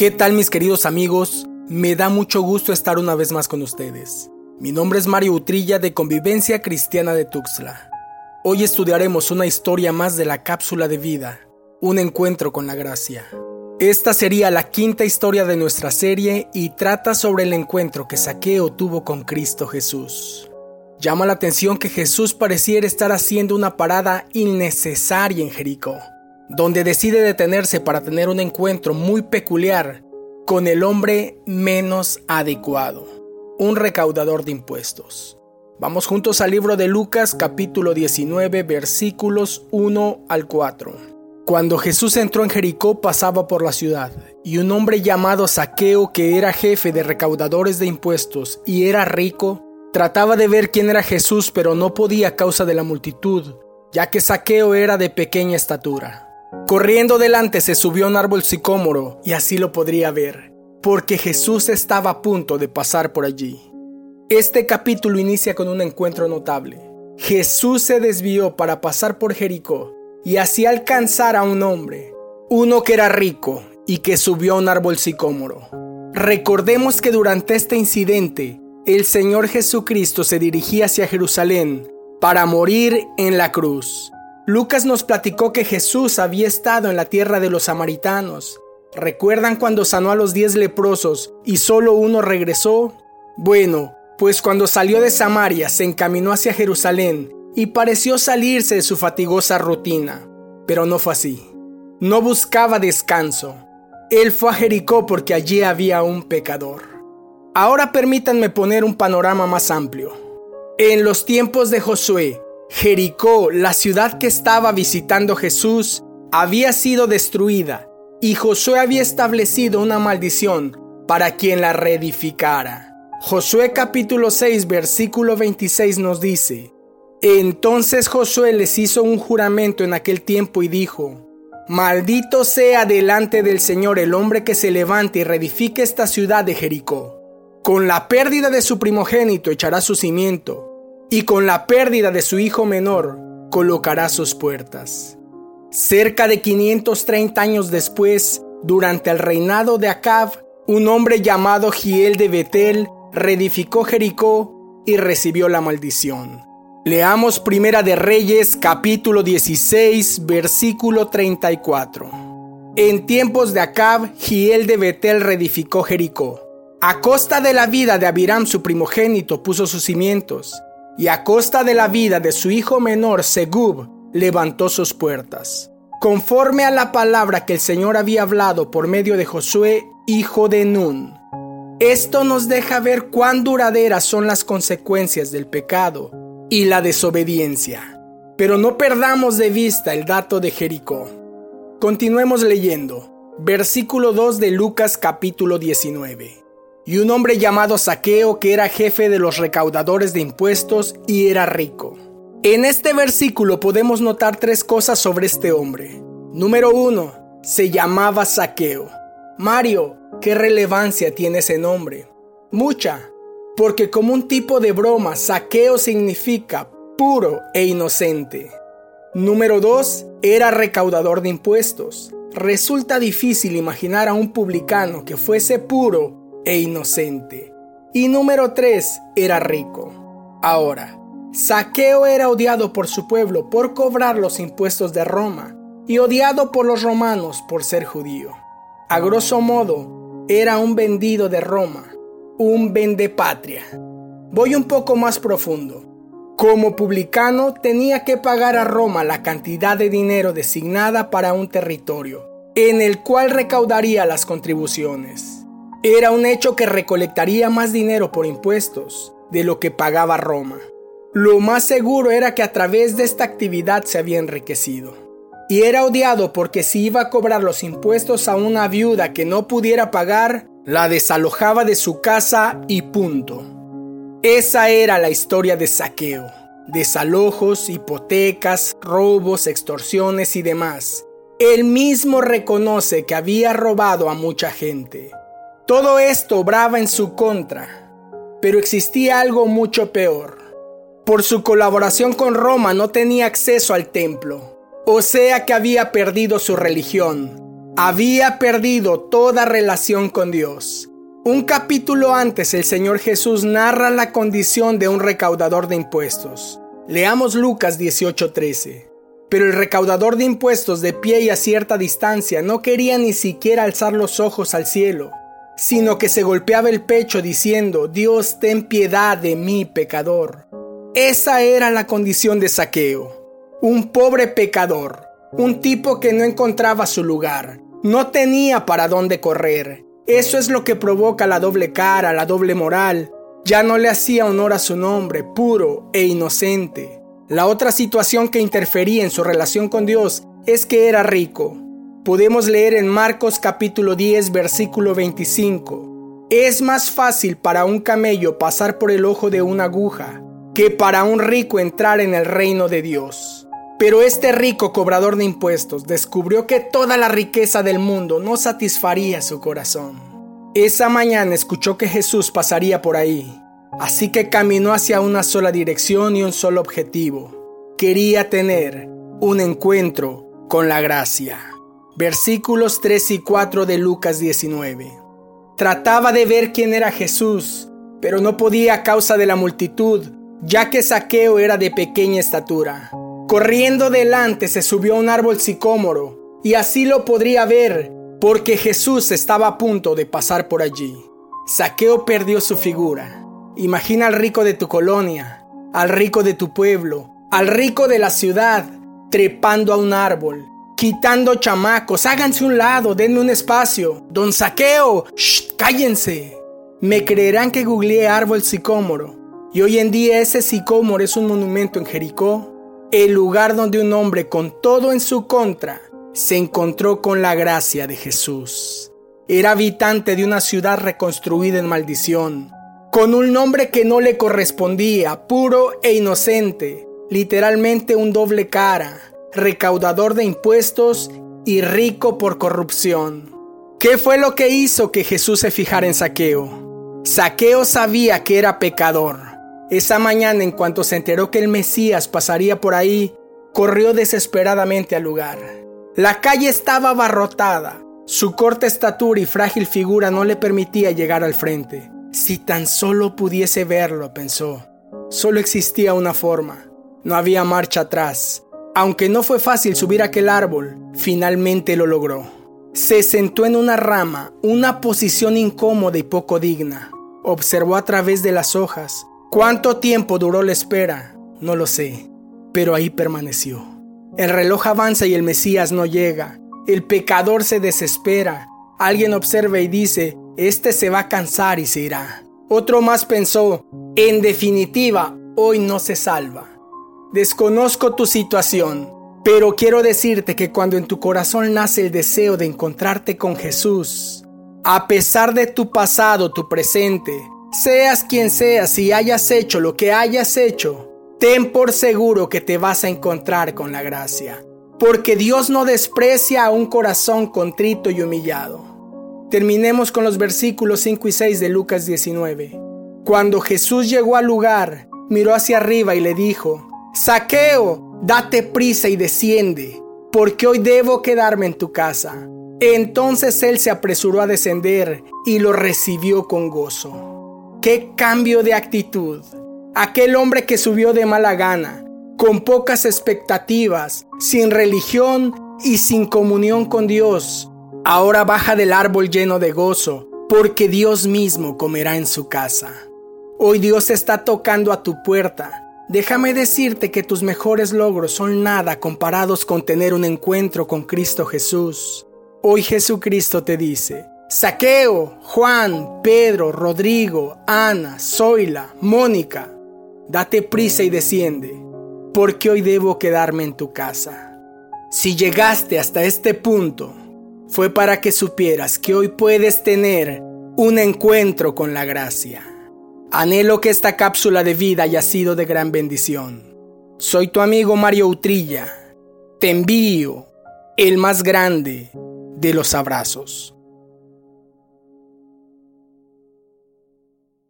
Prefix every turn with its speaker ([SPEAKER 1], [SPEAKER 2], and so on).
[SPEAKER 1] ¿Qué tal mis queridos amigos? Me da mucho gusto estar una vez más con ustedes. Mi nombre es Mario Utrilla de Convivencia Cristiana de Tuxtla. Hoy estudiaremos una historia más de la cápsula de vida, un encuentro con la gracia. Esta sería la quinta historia de nuestra serie y trata sobre el encuentro que Saqueo tuvo con Cristo Jesús. Llama la atención que Jesús pareciera estar haciendo una parada innecesaria en Jericó donde decide detenerse para tener un encuentro muy peculiar con el hombre menos adecuado, un recaudador de impuestos. Vamos juntos al libro de Lucas capítulo 19 versículos 1 al 4. Cuando Jesús entró en Jericó pasaba por la ciudad, y un hombre llamado Saqueo, que era jefe de recaudadores de impuestos y era rico, trataba de ver quién era Jesús, pero no podía a causa de la multitud, ya que Saqueo era de pequeña estatura. Corriendo delante se subió a un árbol sicómoro y así lo podría ver, porque Jesús estaba a punto de pasar por allí. Este capítulo inicia con un encuentro notable. Jesús se desvió para pasar por Jericó y así alcanzar a un hombre, uno que era rico y que subió a un árbol sicómoro. Recordemos que durante este incidente, el Señor Jesucristo se dirigía hacia Jerusalén para morir en la cruz. Lucas nos platicó que Jesús había estado en la tierra de los samaritanos. ¿Recuerdan cuando sanó a los diez leprosos y solo uno regresó? Bueno, pues cuando salió de Samaria se encaminó hacia Jerusalén y pareció salirse de su fatigosa rutina. Pero no fue así. No buscaba descanso. Él fue a Jericó porque allí había un pecador. Ahora permítanme poner un panorama más amplio. En los tiempos de Josué, Jericó, la ciudad que estaba visitando Jesús, había sido destruida y Josué había establecido una maldición para quien la reedificara. Josué capítulo 6 versículo 26 nos dice, Entonces Josué les hizo un juramento en aquel tiempo y dijo, Maldito sea delante del Señor el hombre que se levante y reedifique esta ciudad de Jericó. Con la pérdida de su primogénito echará su cimiento y con la pérdida de su hijo menor colocará sus puertas. Cerca de 530 años después, durante el reinado de Acab, un hombre llamado Giel de Betel reedificó Jericó y recibió la maldición. Leamos Primera de Reyes capítulo 16 versículo 34. En tiempos de Acab, Giel de Betel reedificó Jericó. A costa de la vida de Abiram su primogénito puso sus cimientos y a costa de la vida de su hijo menor Segub levantó sus puertas, conforme a la palabra que el Señor había hablado por medio de Josué, hijo de Nun. Esto nos deja ver cuán duraderas son las consecuencias del pecado y la desobediencia. Pero no perdamos de vista el dato de Jericó. Continuemos leyendo. Versículo 2 de Lucas capítulo 19 y un hombre llamado Saqueo que era jefe de los recaudadores de impuestos y era rico. En este versículo podemos notar tres cosas sobre este hombre. Número uno, se llamaba Saqueo. Mario, ¿qué relevancia tiene ese nombre? Mucha, porque como un tipo de broma, Saqueo significa puro e inocente. Número 2. Era recaudador de impuestos. Resulta difícil imaginar a un publicano que fuese puro e inocente. Y número 3, era rico. Ahora, Saqueo era odiado por su pueblo por cobrar los impuestos de Roma y odiado por los romanos por ser judío. A grosso modo, era un vendido de Roma, un vendepatria. Voy un poco más profundo. Como publicano tenía que pagar a Roma la cantidad de dinero designada para un territorio, en el cual recaudaría las contribuciones. Era un hecho que recolectaría más dinero por impuestos de lo que pagaba Roma. Lo más seguro era que a través de esta actividad se había enriquecido. Y era odiado porque si iba a cobrar los impuestos a una viuda que no pudiera pagar, la desalojaba de su casa y punto. Esa era la historia de saqueo, desalojos, hipotecas, robos, extorsiones y demás. Él mismo reconoce que había robado a mucha gente. Todo esto obraba en su contra, pero existía algo mucho peor. Por su colaboración con Roma no tenía acceso al templo, o sea que había perdido su religión. había perdido toda relación con Dios. Un capítulo antes el Señor Jesús narra la condición de un recaudador de impuestos. Leamos Lucas 18:13. Pero el recaudador de impuestos de pie y a cierta distancia no quería ni siquiera alzar los ojos al cielo, sino que se golpeaba el pecho diciendo, Dios ten piedad de mí, pecador. Esa era la condición de Saqueo, un pobre pecador, un tipo que no encontraba su lugar, no tenía para dónde correr. Eso es lo que provoca la doble cara, la doble moral. Ya no le hacía honor a su nombre, puro e inocente. La otra situación que interfería en su relación con Dios es que era rico. Podemos leer en Marcos capítulo 10 versículo 25. Es más fácil para un camello pasar por el ojo de una aguja que para un rico entrar en el reino de Dios. Pero este rico cobrador de impuestos descubrió que toda la riqueza del mundo no satisfaría su corazón. Esa mañana escuchó que Jesús pasaría por ahí, así que caminó hacia una sola dirección y un solo objetivo. Quería tener un encuentro con la gracia. Versículos 3 y 4 de Lucas 19. Trataba de ver quién era Jesús, pero no podía a causa de la multitud, ya que Saqueo era de pequeña estatura. Corriendo delante se subió a un árbol sicómoro, y así lo podría ver, porque Jesús estaba a punto de pasar por allí. Saqueo perdió su figura. Imagina al rico de tu colonia, al rico de tu pueblo, al rico de la ciudad, trepando a un árbol, quitando chamacos, háganse un lado, denme un espacio. Don Saqueo, ¡shh! cállense. Me creerán que googleé árbol sicómoro, y hoy en día ese sicómoro es un monumento en Jericó el lugar donde un hombre con todo en su contra se encontró con la gracia de Jesús. Era habitante de una ciudad reconstruida en maldición, con un nombre que no le correspondía, puro e inocente, literalmente un doble cara, recaudador de impuestos y rico por corrupción. ¿Qué fue lo que hizo que Jesús se fijara en Saqueo? Saqueo sabía que era pecador esa mañana, en cuanto se enteró que el Mesías pasaría por ahí, corrió desesperadamente al lugar. La calle estaba abarrotada. Su corta estatura y frágil figura no le permitía llegar al frente. Si tan solo pudiese verlo, pensó. Solo existía una forma. No había marcha atrás. Aunque no fue fácil subir aquel árbol, finalmente lo logró. Se sentó en una rama, una posición incómoda y poco digna. Observó a través de las hojas ¿Cuánto tiempo duró la espera? No lo sé, pero ahí permaneció. El reloj avanza y el Mesías no llega. El pecador se desespera. Alguien observa y dice, este se va a cansar y se irá. Otro más pensó, en definitiva, hoy no se salva. Desconozco tu situación, pero quiero decirte que cuando en tu corazón nace el deseo de encontrarte con Jesús, a pesar de tu pasado, tu presente, Seas quien seas y hayas hecho lo que hayas hecho, ten por seguro que te vas a encontrar con la gracia, porque Dios no desprecia a un corazón contrito y humillado. Terminemos con los versículos 5 y 6 de Lucas 19. Cuando Jesús llegó al lugar, miró hacia arriba y le dijo, Saqueo, date prisa y desciende, porque hoy debo quedarme en tu casa. Entonces él se apresuró a descender y lo recibió con gozo. ¡Qué cambio de actitud! Aquel hombre que subió de mala gana, con pocas expectativas, sin religión y sin comunión con Dios, ahora baja del árbol lleno de gozo, porque Dios mismo comerá en su casa. Hoy Dios está tocando a tu puerta. Déjame decirte que tus mejores logros son nada comparados con tener un encuentro con Cristo Jesús. Hoy Jesucristo te dice, Saqueo, Juan, Pedro, Rodrigo, Ana, Zoila, Mónica, date prisa y desciende, porque hoy debo quedarme en tu casa. Si llegaste hasta este punto, fue para que supieras que hoy puedes tener un encuentro con la gracia. Anhelo que esta cápsula de vida haya sido de gran bendición. Soy tu amigo Mario Utrilla. Te envío el más grande de los abrazos.